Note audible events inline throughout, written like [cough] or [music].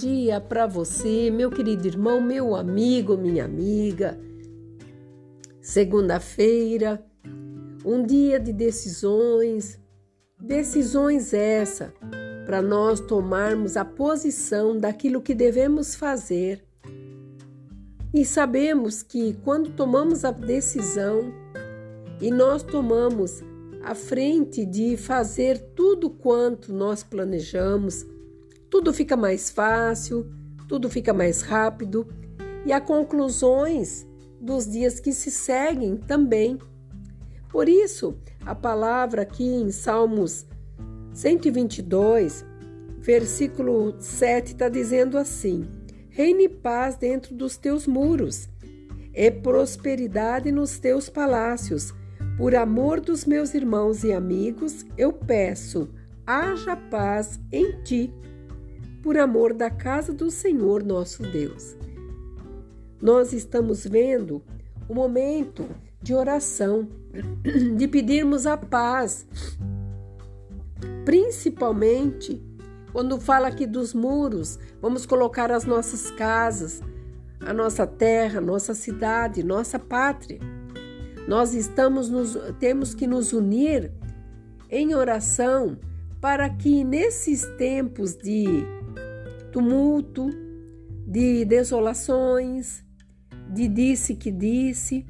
dia para você, meu querido irmão, meu amigo, minha amiga. Segunda-feira, um dia de decisões, decisões essa para nós tomarmos a posição daquilo que devemos fazer. E sabemos que quando tomamos a decisão e nós tomamos a frente de fazer tudo quanto nós planejamos, tudo fica mais fácil, tudo fica mais rápido e há conclusões dos dias que se seguem também. Por isso, a palavra aqui em Salmos 122, versículo 7, está dizendo assim: Reine paz dentro dos teus muros, e prosperidade nos teus palácios. Por amor dos meus irmãos e amigos, eu peço, haja paz em ti por amor da casa do Senhor nosso Deus. Nós estamos vendo o momento de oração, [clears throat] de pedirmos a paz, principalmente quando fala aqui dos muros, vamos colocar as nossas casas, a nossa terra, nossa cidade, nossa pátria. Nós estamos nos, temos que nos unir em oração para que nesses tempos de tumulto, de desolações, de disse que disse,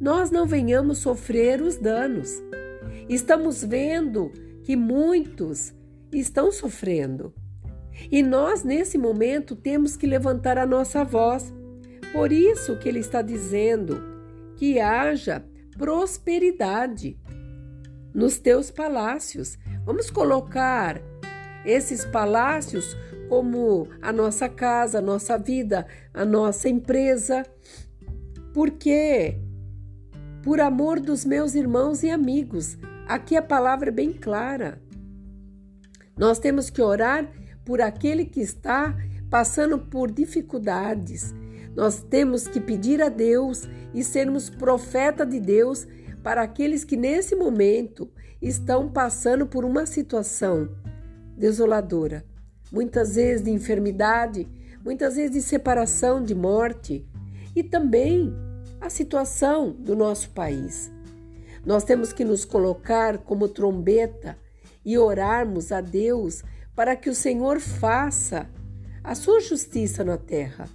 nós não venhamos sofrer os danos. Estamos vendo que muitos estão sofrendo. E nós, nesse momento, temos que levantar a nossa voz. Por isso que ele está dizendo que haja prosperidade nos teus palácios. Vamos colocar esses palácios como a nossa casa, a nossa vida, a nossa empresa. Porque, por amor dos meus irmãos e amigos, aqui a palavra é bem clara. Nós temos que orar por aquele que está passando por dificuldades. Nós temos que pedir a Deus e sermos profeta de Deus para aqueles que nesse momento estão passando por uma situação desoladora muitas vezes de enfermidade, muitas vezes de separação, de morte e também a situação do nosso país. Nós temos que nos colocar como trombeta e orarmos a Deus para que o Senhor faça a sua justiça na terra.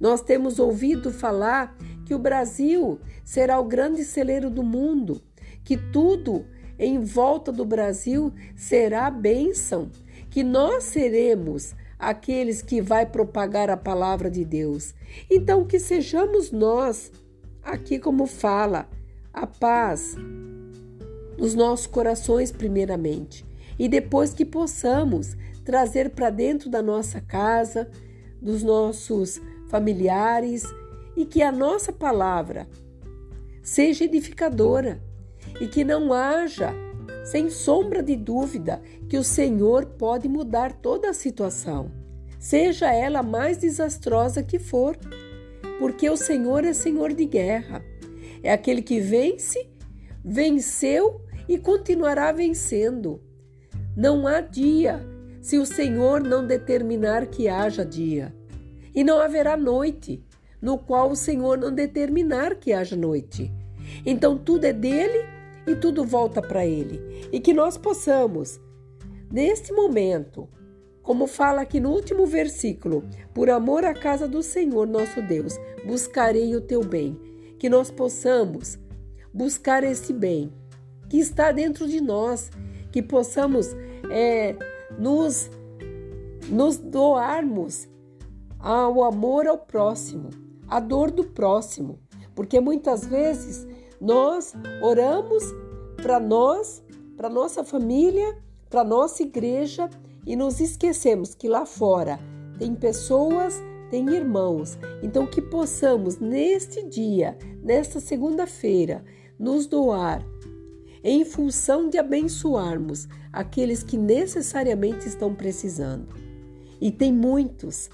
Nós temos ouvido falar que o Brasil será o grande celeiro do mundo, que tudo em volta do Brasil será bênção, que nós seremos aqueles que vai propagar a palavra de Deus. Então que sejamos nós, aqui como fala, a paz nos nossos corações primeiramente, e depois que possamos trazer para dentro da nossa casa, dos nossos familiares, e que a nossa palavra seja edificadora e que não haja sem sombra de dúvida que o Senhor pode mudar toda a situação, seja ela mais desastrosa que for, porque o Senhor é Senhor de guerra. É aquele que vence, venceu e continuará vencendo. Não há dia se o Senhor não determinar que haja dia. E não haverá noite no qual o Senhor não determinar que haja noite. Então tudo é dele e tudo volta para Ele. E que nós possamos, neste momento, como fala aqui no último versículo, por amor à casa do Senhor nosso Deus, buscarei o teu bem. Que nós possamos buscar esse bem que está dentro de nós, que possamos é, nos, nos doarmos ao amor ao próximo, à dor do próximo, porque muitas vezes nós oramos para nós, para nossa família, para nossa igreja e nos esquecemos que lá fora tem pessoas, tem irmãos. Então que possamos neste dia, nesta segunda-feira, nos doar em função de abençoarmos aqueles que necessariamente estão precisando. E tem muitos,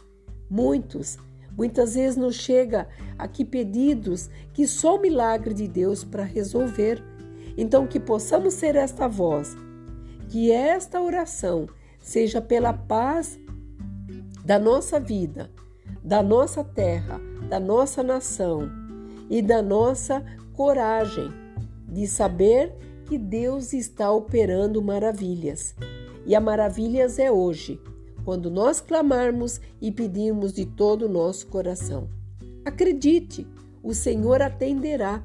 muitos Muitas vezes nos chega aqui pedidos que só o milagre de Deus para resolver. Então que possamos ser esta voz, que esta oração seja pela paz da nossa vida, da nossa terra, da nossa nação e da nossa coragem de saber que Deus está operando maravilhas. E a maravilhas é hoje, quando nós clamarmos e pedirmos de todo o nosso coração. Acredite, o Senhor atenderá.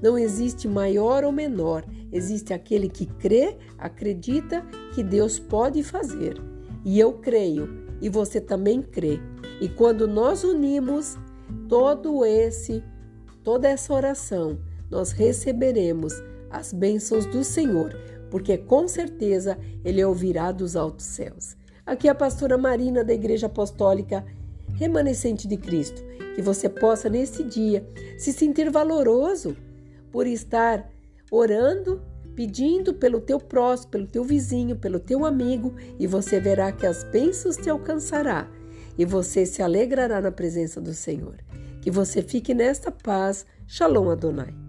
Não existe maior ou menor, existe aquele que crê, acredita que Deus pode fazer. E eu creio, e você também crê. E quando nós unimos todo esse, toda essa oração, nós receberemos as bênçãos do Senhor, porque com certeza ele ouvirá dos altos céus. Aqui é a pastora Marina da Igreja Apostólica Remanescente de Cristo. Que você possa nesse dia se sentir valoroso por estar orando, pedindo pelo teu próximo, pelo teu vizinho, pelo teu amigo, e você verá que as bênçãos te alcançará e você se alegrará na presença do Senhor. Que você fique nesta paz. Shalom Adonai.